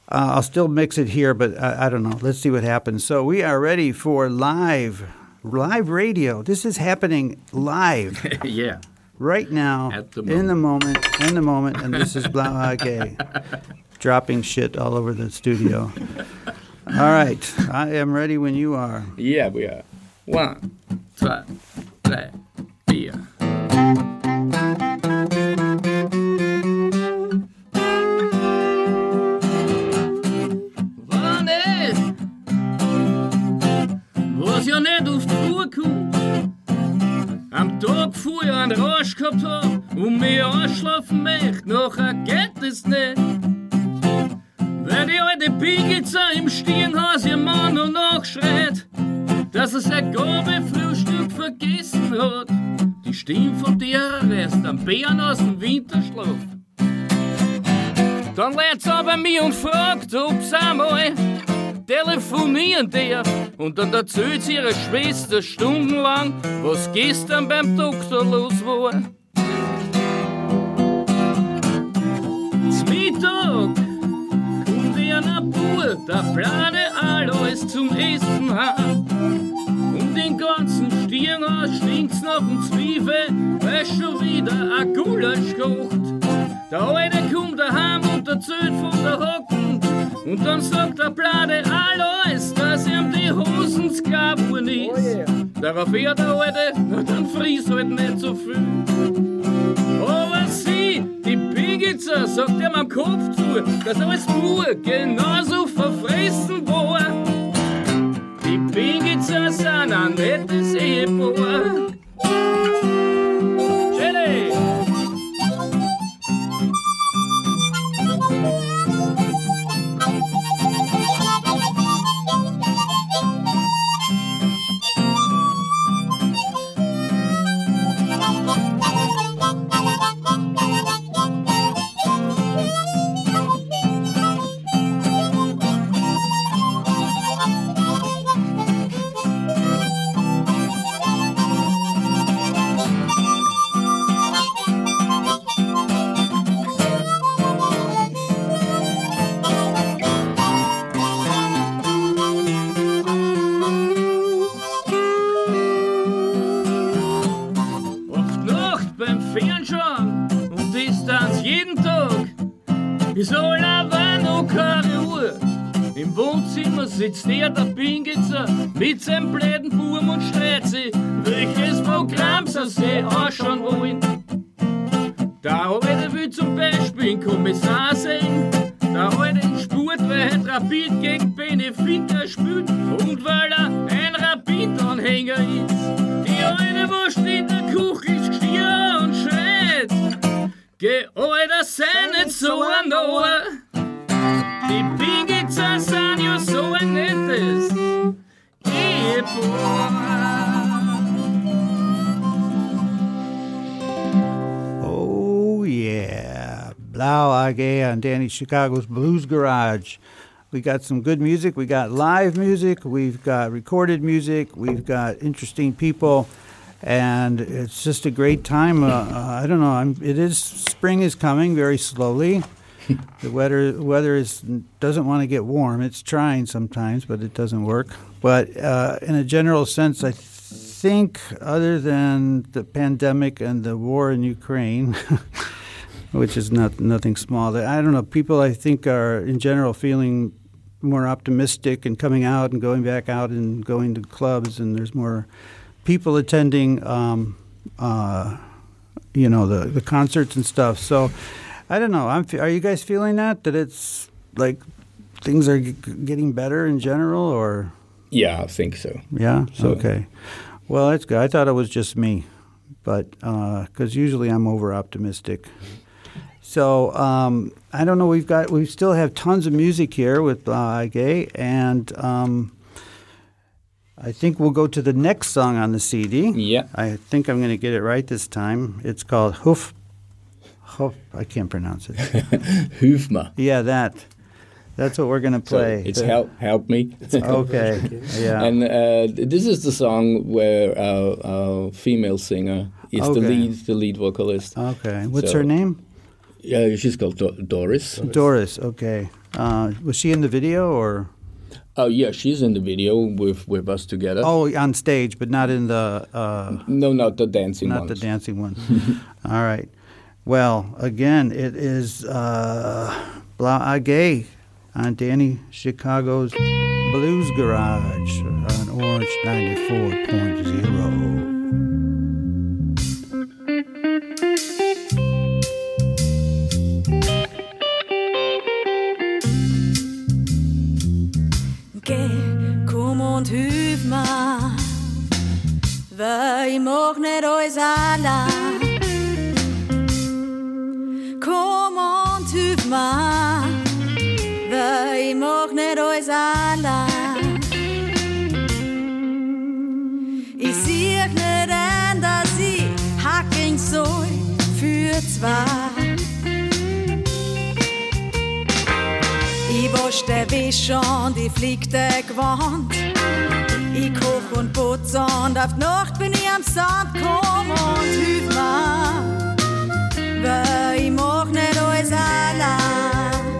Speaker 1: Uh, I'll still mix it here, but I, I don't know. Let's see what happens. So we are ready for live, live radio. This is happening live
Speaker 2: yeah.
Speaker 1: right now,
Speaker 2: At the
Speaker 1: in the moment, in the moment, and this is Blau AG dropping shit all over the studio. All right, I am ready when you are.
Speaker 2: Yeah, we are. One, two, three, four.
Speaker 6: Am Tag vorher einen Rausch gehabt hab und mich anschlafen möchte, nachher geht es nicht. Weil die alte Pigitzer im Stirnhaus ihr Mann noch nachschreit, dass er sein Gabelfrühstück vergessen hat. Die Stimme von der lässt am Bären aus dem Winterschlaf. Dann lädt's bei mir und fragt, ob's einmal telefonieren darf. Und dann erzählt sie ihrer Schwester stundenlang, was gestern beim Doktor los war. Zum Mittag kommt wie ein Bub, der Plane alles zum Essen hat. Um den ganzen Stirnhaus stinkt's nach dem Zwiebel, weil schon wieder ein Gulasch kocht. Der Alte kommt daheim und erzählt von der Hocken. Und dann sagt der Blade alles, dass ihm die Hosen sklaven ist. Darauf hört der Alte, na dann fries halt nicht so viel. Aber sie, die Pigitzer, sagt ihm am Kopf zu, dass alles nur genauso verfressen war. Die Pigitzer sind ein nettes Ehepaar. Wohnzimmer sitzt er, der Pingitzer, mit seinem bläden
Speaker 1: Chicago's Blues Garage. We got some good music. We got live music. We've got recorded music. We've got interesting people. And it's just a great time. Uh, uh, I don't know. I'm, it is spring is coming very slowly. the weather weather is doesn't want to get warm. It's trying sometimes, but it doesn't work. But uh, in a general sense, I think other than the pandemic and the war in Ukraine, which is not nothing small, I don't know. People I think are in general feeling more optimistic and coming out and going back out and going to clubs, and there's more people attending. Um, uh, you know the the concerts and stuff. So I don't know. I'm. Are you guys feeling that that it's like things are g- getting better in general, or
Speaker 2: Yeah, I think so.
Speaker 1: yeah?
Speaker 2: So-
Speaker 1: Okay. Well, that's good. I thought it was just me, but because usually I'm over optimistic. So um, I don't know. We've got we still have tons of music here with Blau AG, and um, I think we'll go to the next song on the CD.
Speaker 2: Yeah.
Speaker 1: I think I'm going to get it right this time. It's called Hoof. Hoof. I can't pronounce it.
Speaker 2: Hufma.
Speaker 1: yeah, that. That's what we're going to
Speaker 2: So
Speaker 1: play.
Speaker 2: it's
Speaker 1: The-
Speaker 2: help help me.
Speaker 1: Okay. Yeah.
Speaker 2: And uh, this is the song where our, our female singer is the
Speaker 1: Okay.
Speaker 2: lead the lead vocalist.
Speaker 1: okay. What's
Speaker 2: So-
Speaker 1: her name?
Speaker 2: Yeah, she's called Do- Doris.
Speaker 1: Doris. Okay. Uh, was she in the video or?
Speaker 2: Oh yeah, she's in the video with with us together.
Speaker 1: Oh, on stage, but not in the. Uh,
Speaker 2: No, not the dancing one.
Speaker 1: not
Speaker 2: ones.
Speaker 1: the dancing one. All right. Well, again, it is uh, Blau AG on Danny Chicago's Blues Garage on Orange 94.0.
Speaker 9: Geh, weil ich mach nicht alles allein. Komm und hilf mir, weil ich mach nicht alles allein. Ich sieh nicht an, dass ich hacken soll für zwei. Ich wasch der Wäsche und ich flieg der Gewand. Ich koch und putze und auf die Nacht bin ich am Sand. Komm und hilf mir, weil ich mach nicht alles allein.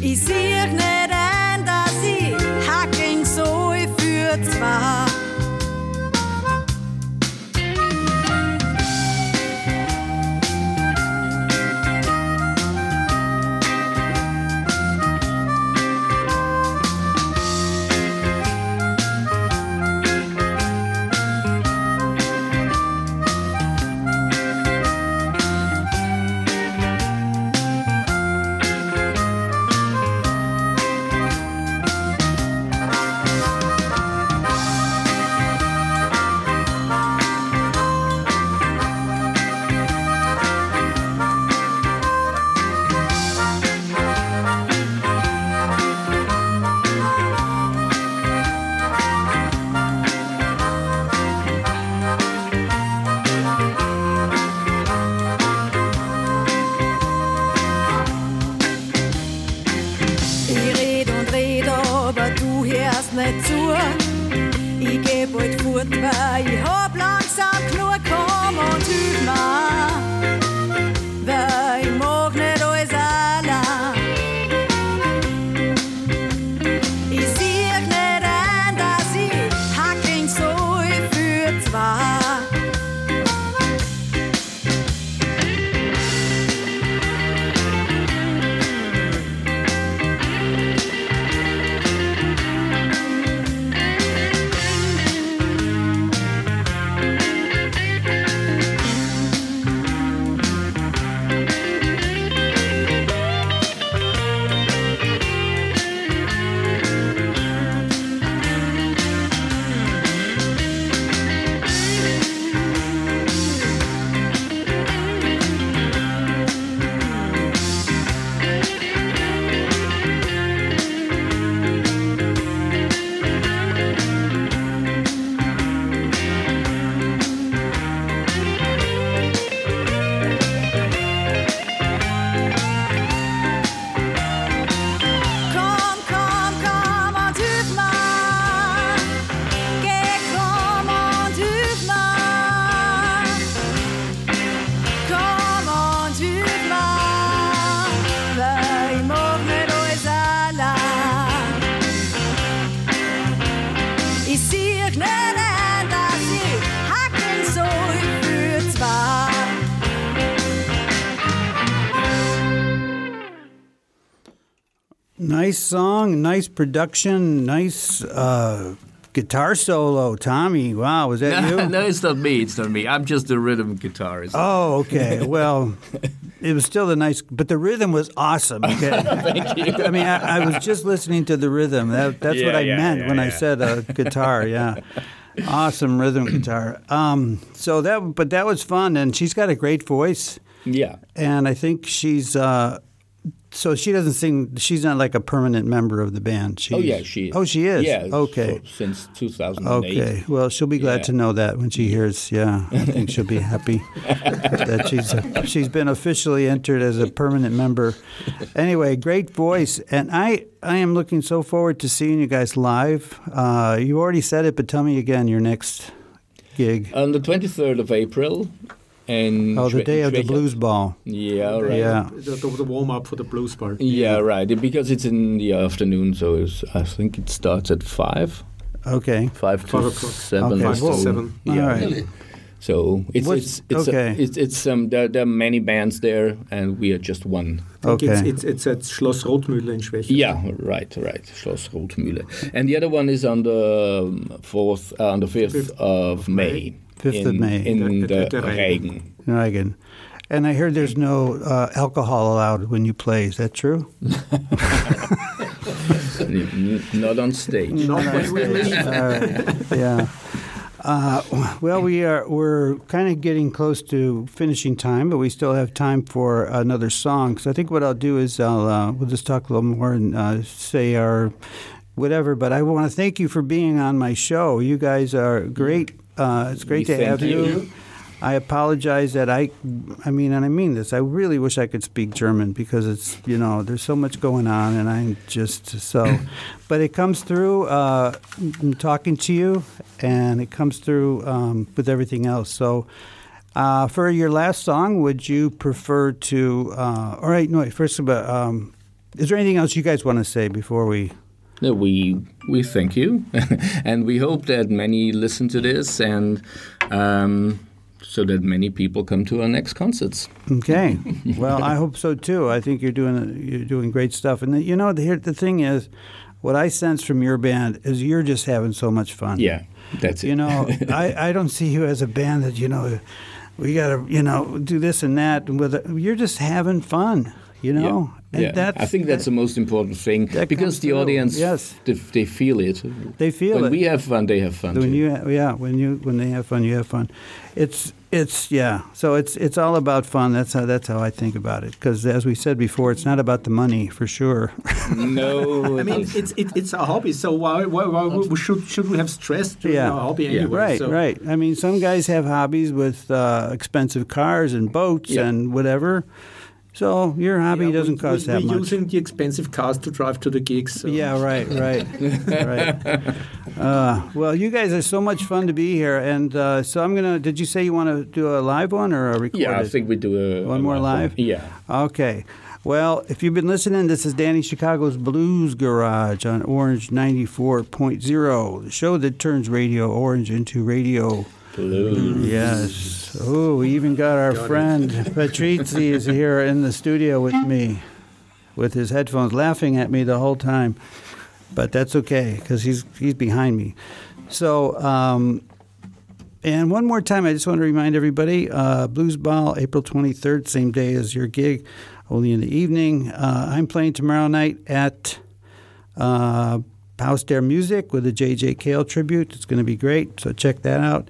Speaker 9: Ich sieh nicht bald
Speaker 1: nice production, nice uh, guitar solo. Tommy, wow, was that you?
Speaker 2: no, it's not me. It's not me. I'm just a rhythm guitarist.
Speaker 1: Oh, okay. Well, it was still a nice, but the rhythm was awesome. Okay.
Speaker 2: Thank you.
Speaker 1: I mean, I, I was just listening to the rhythm. That, that's what I
Speaker 2: yeah,
Speaker 1: meant
Speaker 2: yeah,
Speaker 1: when I said uh, guitar. Yeah, awesome rhythm guitar. Um, so that, but that was fun, and she's got a great voice,
Speaker 2: Yeah.
Speaker 1: and I think she's. Uh, so she doesn't sing. She's not like a permanent member of the band. She's,
Speaker 2: Oh yeah, she is.
Speaker 1: Oh, she is.
Speaker 2: Yeah.
Speaker 1: Okay.
Speaker 2: for- since 2008.
Speaker 1: Okay. Well, she'll be glad
Speaker 2: Yeah.
Speaker 1: to know that when she hears. Yeah, I think she'll be happy that she's she's been officially entered as a permanent member. Anyway, great voice, and I I am looking so forward to seeing you guys live. Uh, you already said it, but tell me again your next gig.
Speaker 2: On the 23rd of April, and
Speaker 1: Oh, the day of the blues ball.
Speaker 2: Yeah, right.
Speaker 1: Yeah.
Speaker 4: The, the, the warm up for the blues bar.
Speaker 2: Yeah, right. Because it's in the afternoon, so it's, I think it starts at five,
Speaker 1: Okay.
Speaker 2: five to
Speaker 4: Five
Speaker 2: seven.
Speaker 1: Okay, Five to
Speaker 4: seven.
Speaker 2: Yeah.
Speaker 1: All right.
Speaker 2: So it's
Speaker 1: What's-
Speaker 2: it's it's
Speaker 1: okay.
Speaker 2: it's it's um there, there are many bands there, and we are just one.
Speaker 4: I think it's,
Speaker 1: Okay.
Speaker 4: it's, it's at Schloss Rotmühle in Schwechat.
Speaker 2: Yeah, right, right. Schloss Rotmühle, and the other one is on the um, fourth, uh, on the fifth
Speaker 4: Fifth
Speaker 2: of May.
Speaker 1: 5th of May.
Speaker 2: in
Speaker 4: At-
Speaker 2: the,
Speaker 4: at the
Speaker 2: Reigen.
Speaker 1: Reigen. And I heard there's no uh, alcohol allowed when you play. Is that true?
Speaker 2: Not on stage.
Speaker 4: Not when we leave.
Speaker 1: All right. Yeah. Uh, well, we are we're kind of getting close to finishing time, but we still have time for another song. So I think what I'll do is I'll uh, we'll just talk a little more and uh, say our whatever. But I want to thank you for being on my show. You guys are great. Uh, it's great
Speaker 2: We
Speaker 1: to have you.
Speaker 2: you.
Speaker 1: I apologize that I, I mean, and I mean this. I really wish I could speak German because it's, you know, there's so much going on, and I'm just so. but it comes through uh, talking to you, and it comes through um, with everything else. So, uh, for your last song, would you prefer to? Uh, all right, no. First of all, um, is there anything else you guys want to say before we?
Speaker 2: We we thank you, and we hope that many listen to this, and um, so that many people come to our next concerts.
Speaker 1: Okay. Well, I hope so too. I think you're doing you're doing great stuff. And the, you know, the, the thing is, what I sense from your band is you're just having so much fun.
Speaker 2: Yeah, that's it.
Speaker 1: You know, I, I don't see you as a band that you know, we got to you know do this and that. And with you're just having fun. You know, and
Speaker 2: yeah.
Speaker 1: that's
Speaker 2: I think that's the most important thing because the
Speaker 1: through,
Speaker 2: audience,
Speaker 1: yes.
Speaker 2: they, they feel it.
Speaker 1: they feel
Speaker 2: when
Speaker 1: it.
Speaker 2: we have fun, they have fun
Speaker 1: when
Speaker 2: too.
Speaker 1: you ha- yeah when you when they have fun you have fun it's it's yeah so it's it's all about fun that's how that's how i think about it because as we said before it's not about the money for sure
Speaker 2: no,
Speaker 4: I mean, it's it, it's a hobby. So why why, why we should should we have stress to
Speaker 1: Yeah.
Speaker 4: our hobby
Speaker 2: Yeah.
Speaker 4: anyway?
Speaker 1: right
Speaker 4: so,
Speaker 1: right i mean some guys have hobbies with uh, expensive cars and boats
Speaker 2: Yeah.
Speaker 1: and whatever so your hobby
Speaker 4: Yeah,
Speaker 1: doesn't
Speaker 4: we,
Speaker 1: cost
Speaker 4: we,
Speaker 1: that
Speaker 4: we're
Speaker 1: much
Speaker 4: using the expensive cars to drive to the gigs. So.
Speaker 1: Yeah, right, right, right. Uh, well, you guys are so much fun to be here, and uh, so I'm gonna. Did you say you want to do a live one or a recorded?
Speaker 2: yeah, I think we do a
Speaker 1: One
Speaker 2: a
Speaker 1: more live?
Speaker 2: Yeah.
Speaker 1: Okay. Well, if you've been listening, this is Danny Chicago's Blues Garage on Orange 94.0, the show that turns Radio Orange into radio. Yes. Oh, we even got our friend Patrizzi is here in the studio with me with his headphones laughing at me the whole time. But that's okay because he's, he's behind me. So, um, and one more time, I just want to remind everybody uh, Blues Ball, April 23rd, same day as your gig, only in the evening. Uh, I'm playing tomorrow night at uh, Haus der Musik with a J.J. Cale tribute. It's going to be great, so check that out.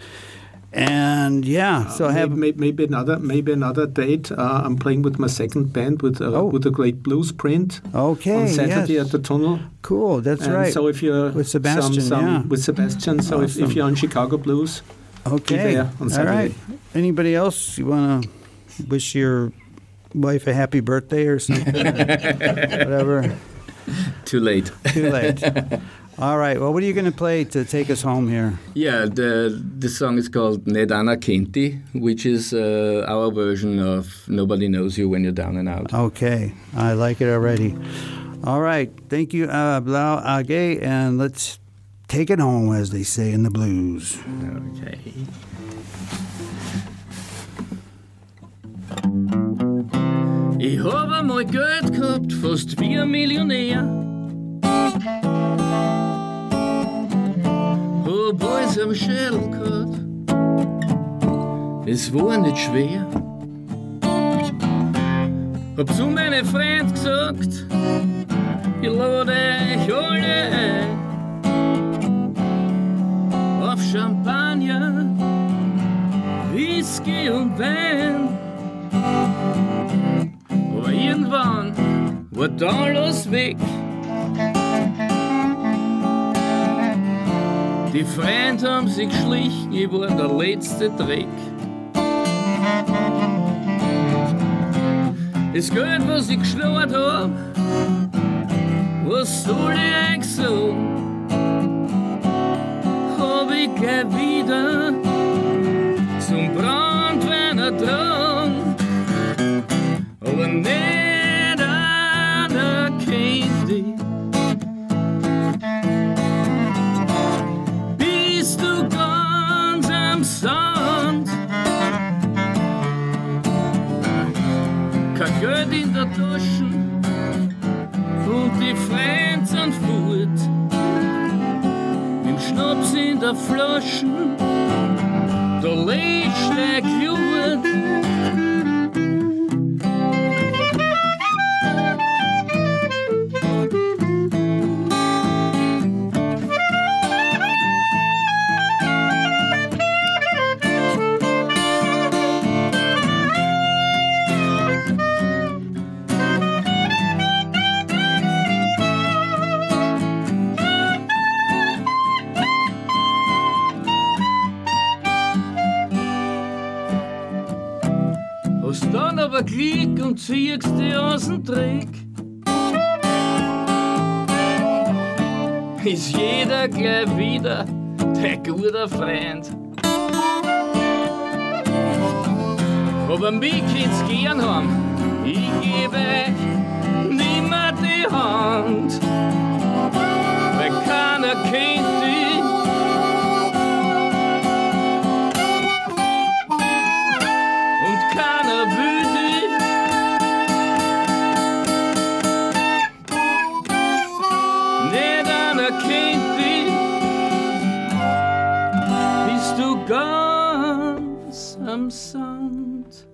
Speaker 1: And yeah, so I have.
Speaker 4: maybe, maybe another maybe another date. Uh, I'm playing with my second band with uh,
Speaker 1: Oh.
Speaker 4: with a great blues print
Speaker 1: Okay,
Speaker 4: on Saturday
Speaker 1: yes.
Speaker 4: at the Tunnel.
Speaker 1: Cool, that's
Speaker 4: and
Speaker 1: right.
Speaker 4: So if you're
Speaker 1: With Sebastian,
Speaker 4: some, some,
Speaker 1: yeah.
Speaker 4: with Sebastian. So if,
Speaker 1: Awesome.
Speaker 4: if you're on Chicago blues,
Speaker 1: okay,
Speaker 4: there on Saturday.
Speaker 1: right. Anybody else you want to wish your wife a happy birthday or something? Whatever.
Speaker 2: Too late.
Speaker 1: Too late. All right. Well, what are you going to play to take us home here?
Speaker 2: Yeah, the the song is called Nedana Kinti, which is uh, our version of Nobody Knows You When You're Down and Out.
Speaker 1: Okay, I like it already. All right. Thank you, uh, Blau AG, and let's take it home, as they say in the blues.
Speaker 2: Okay. Ich hab einmal Geld gehabt, fast wie ein Millionär. Hab alles am Schädel gehabt. Es war nicht schwer. Hab zu meinen Freund gesagt, ich lade euch alle ein. Auf Champagner, Whisky und Wein. Irgendwann war da alles weg. Die Freunde haben sich geschlichen, ich war der letzte Dreck. Das Geld, was ich geschlagen hab, was soll ich eigentlich so? Hab ich gleich am Sand.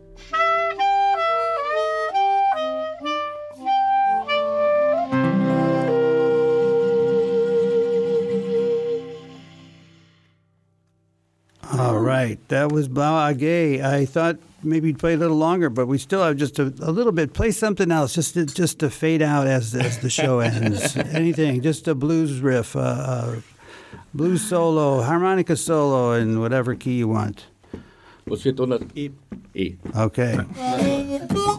Speaker 1: All right, that was Blau AG. I thought maybe you'd play a little longer, but we still have just a, a little bit. Play something else, just to, just to fade out as as the show ends. Anything, just a blues riff, uh, uh, blues solo, harmonica solo, in whatever key you want.
Speaker 10: Was wird 100? E. E.
Speaker 1: Okay.
Speaker 11: Bye.